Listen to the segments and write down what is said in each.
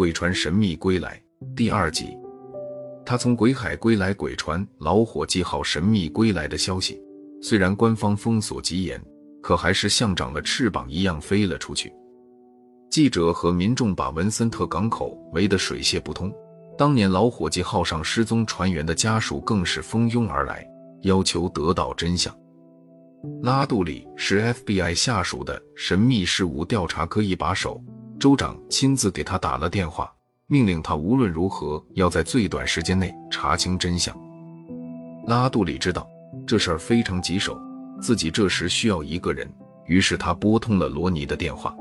鬼船神秘归来第二集，他从鬼海归来，鬼船老伙计号神秘归来的消息，虽然官方封锁极严，可还是像长了翅膀一样飞了出去。记者和民众把文森特港口围得水泄不通。当年老伙计号上失踪船员的家属更是蜂拥而来，要求得到真相。拉杜里是 FBI 下属的神秘事务调查科一把手，州长亲自给他打了电话，命令他无论如何要在最短时间内查清真相。拉杜里知道这事儿非常棘手，自己这时需要一个人，于是他拨通了罗尼的电话。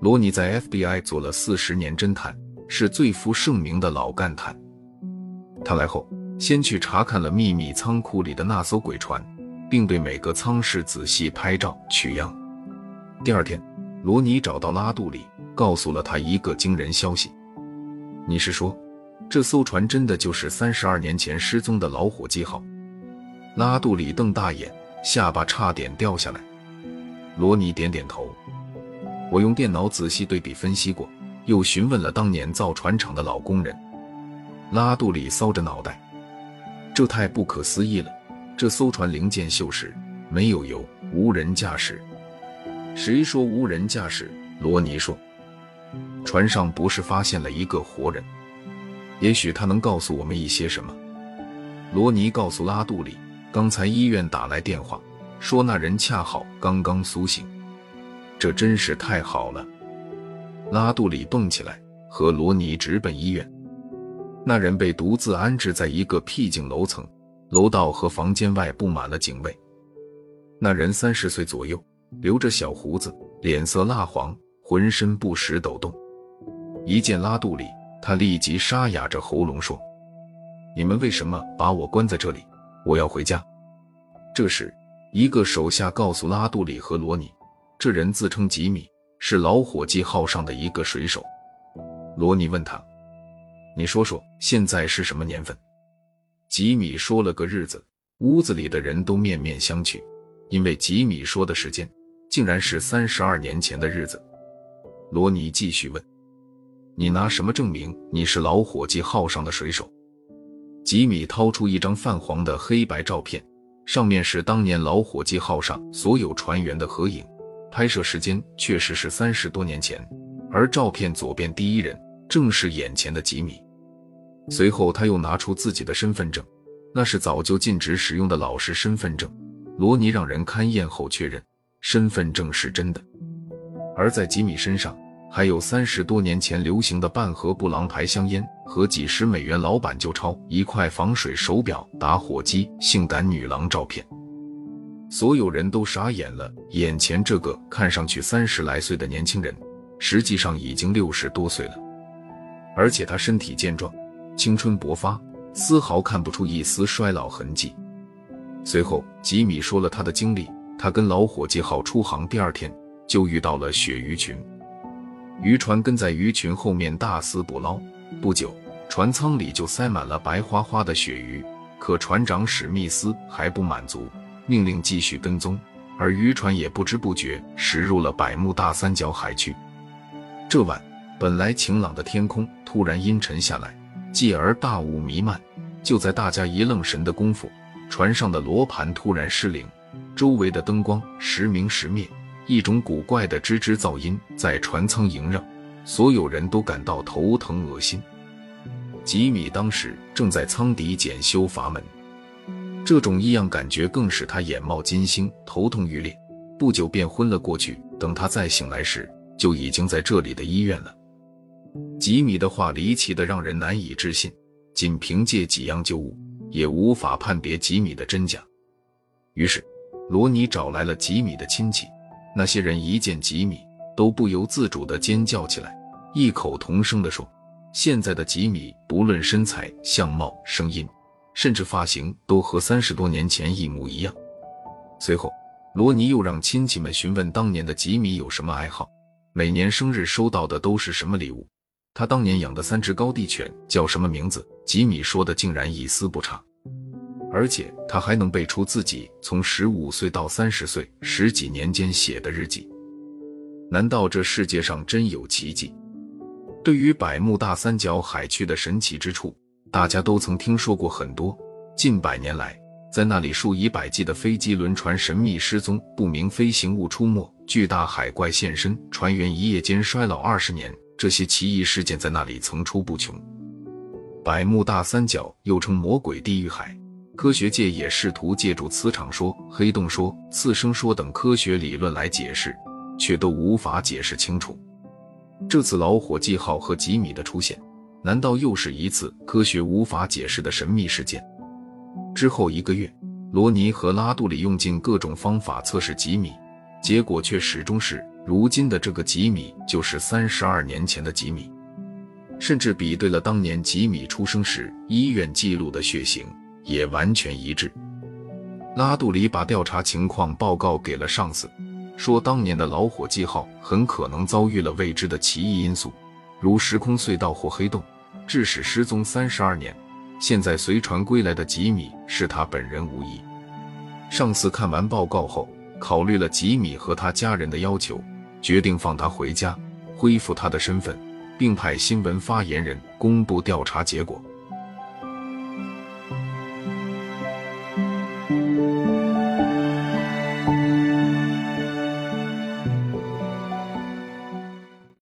罗尼在 FBI 做了四十年侦探。是最负盛名的老干探。他来后，先去查看了秘密仓库里的那艘鬼船，并对每个舱室仔细拍照取样。第二天，罗尼找到拉杜里，告诉了他一个惊人消息：“你是说，这艘船真的就是三十二年前失踪的老伙计号？”拉杜里瞪大眼，下巴差点掉下来。罗尼点点头：“我用电脑仔细对比分析过。”又询问了当年造船厂的老工人，拉杜里搔着脑袋，这太不可思议了。这艘船零件锈蚀，没有油，无人驾驶。谁说无人驾驶？罗尼说，船上不是发现了一个活人？也许他能告诉我们一些什么。罗尼告诉拉杜里，刚才医院打来电话，说那人恰好刚刚苏醒。这真是太好了。拉杜里蹦起来，和罗尼直奔医院。那人被独自安置在一个僻静楼层，楼道和房间外布满了警卫。那人三十岁左右，留着小胡子，脸色蜡黄，浑身不时抖动。一见拉杜里，他立即沙哑着喉咙说：“你们为什么把我关在这里？我要回家。”这时，一个手下告诉拉杜里和罗尼，这人自称吉米。是老伙计号上的一个水手，罗尼问他：“你说说，现在是什么年份？”吉米说了个日子，屋子里的人都面面相觑，因为吉米说的时间竟然是三十二年前的日子。罗尼继续问：“你拿什么证明你是老伙计号上的水手？”吉米掏出一张泛黄的黑白照片，上面是当年老伙计号上所有船员的合影。拍摄时间确实是三十多年前，而照片左边第一人正是眼前的吉米。随后他又拿出自己的身份证，那是早就禁止使用的老式身份证。罗尼让人勘验后确认，身份证是真的。而在吉米身上，还有三十多年前流行的半盒布朗牌香烟和几十美元老板旧钞、一块防水手表、打火机、性感女郎照片。所有人都傻眼了，眼前这个看上去三十来岁的年轻人，实际上已经六十多岁了，而且他身体健壮，青春勃发，丝毫看不出一丝衰老痕迹。随后，吉米说了他的经历：他跟老伙计号出航第二天就遇到了鳕鱼群，渔船跟在鱼群后面大肆捕捞，不久，船舱里就塞满了白花花的鳕鱼。可船长史密斯还不满足。命令继续跟踪，而渔船也不知不觉驶入了百慕大三角海区。这晚，本来晴朗的天空突然阴沉下来，继而大雾弥漫。就在大家一愣神的功夫，船上的罗盘突然失灵，周围的灯光时明时灭，一种古怪的吱吱噪音在船舱萦绕，所有人都感到头疼恶心。吉米当时正在舱底检修阀门。这种异样感觉更使他眼冒金星，头痛欲裂，不久便昏了过去。等他再醒来时，就已经在这里的医院了。吉米的话离奇的让人难以置信，仅凭借几样旧物，也无法判别吉米的真假。于是，罗尼找来了吉米的亲戚，那些人一见吉米，都不由自主的尖叫起来，异口同声的说：“现在的吉米，不论身材、相貌、声音。”甚至发型都和三十多年前一模一样。随后，罗尼又让亲戚们询问当年的吉米有什么爱好，每年生日收到的都是什么礼物，他当年养的三只高地犬叫什么名字。吉米说的竟然一丝不差，而且他还能背出自己从十五岁到三十岁十几年间写的日记。难道这世界上真有奇迹？对于百慕大三角海区的神奇之处，大家都曾听说过很多。近百年来，在那里数以百计的飞机、轮船神秘失踪，不明飞行物出没，巨大海怪现身，船员一夜间衰老二十年，这些奇异事件在那里层出不穷。百慕大三角又称魔鬼地狱海。科学界也试图借助磁场说、黑洞说、次生说等科学理论来解释，却都无法解释清楚。这次老伙计号和吉米的出现，难道又是一次科学无法解释的神秘事件？之后一个月，罗尼和拉杜里用尽各种方法测试吉米，结果却始终是如今的这个吉米就是三十二年前的吉米，甚至比对了当年吉米出生时医院记录的血型。也完全一致。拉杜里把调查情况报告给了上司，说当年的老伙计号很可能遭遇了未知的奇异因素，如时空隧道或黑洞，致使失踪三十二年。现在随船归来的吉米是他本人无疑。上司看完报告后，考虑了吉米和他家人的要求，决定放他回家，恢复他的身份，并派新闻发言人公布调查结果。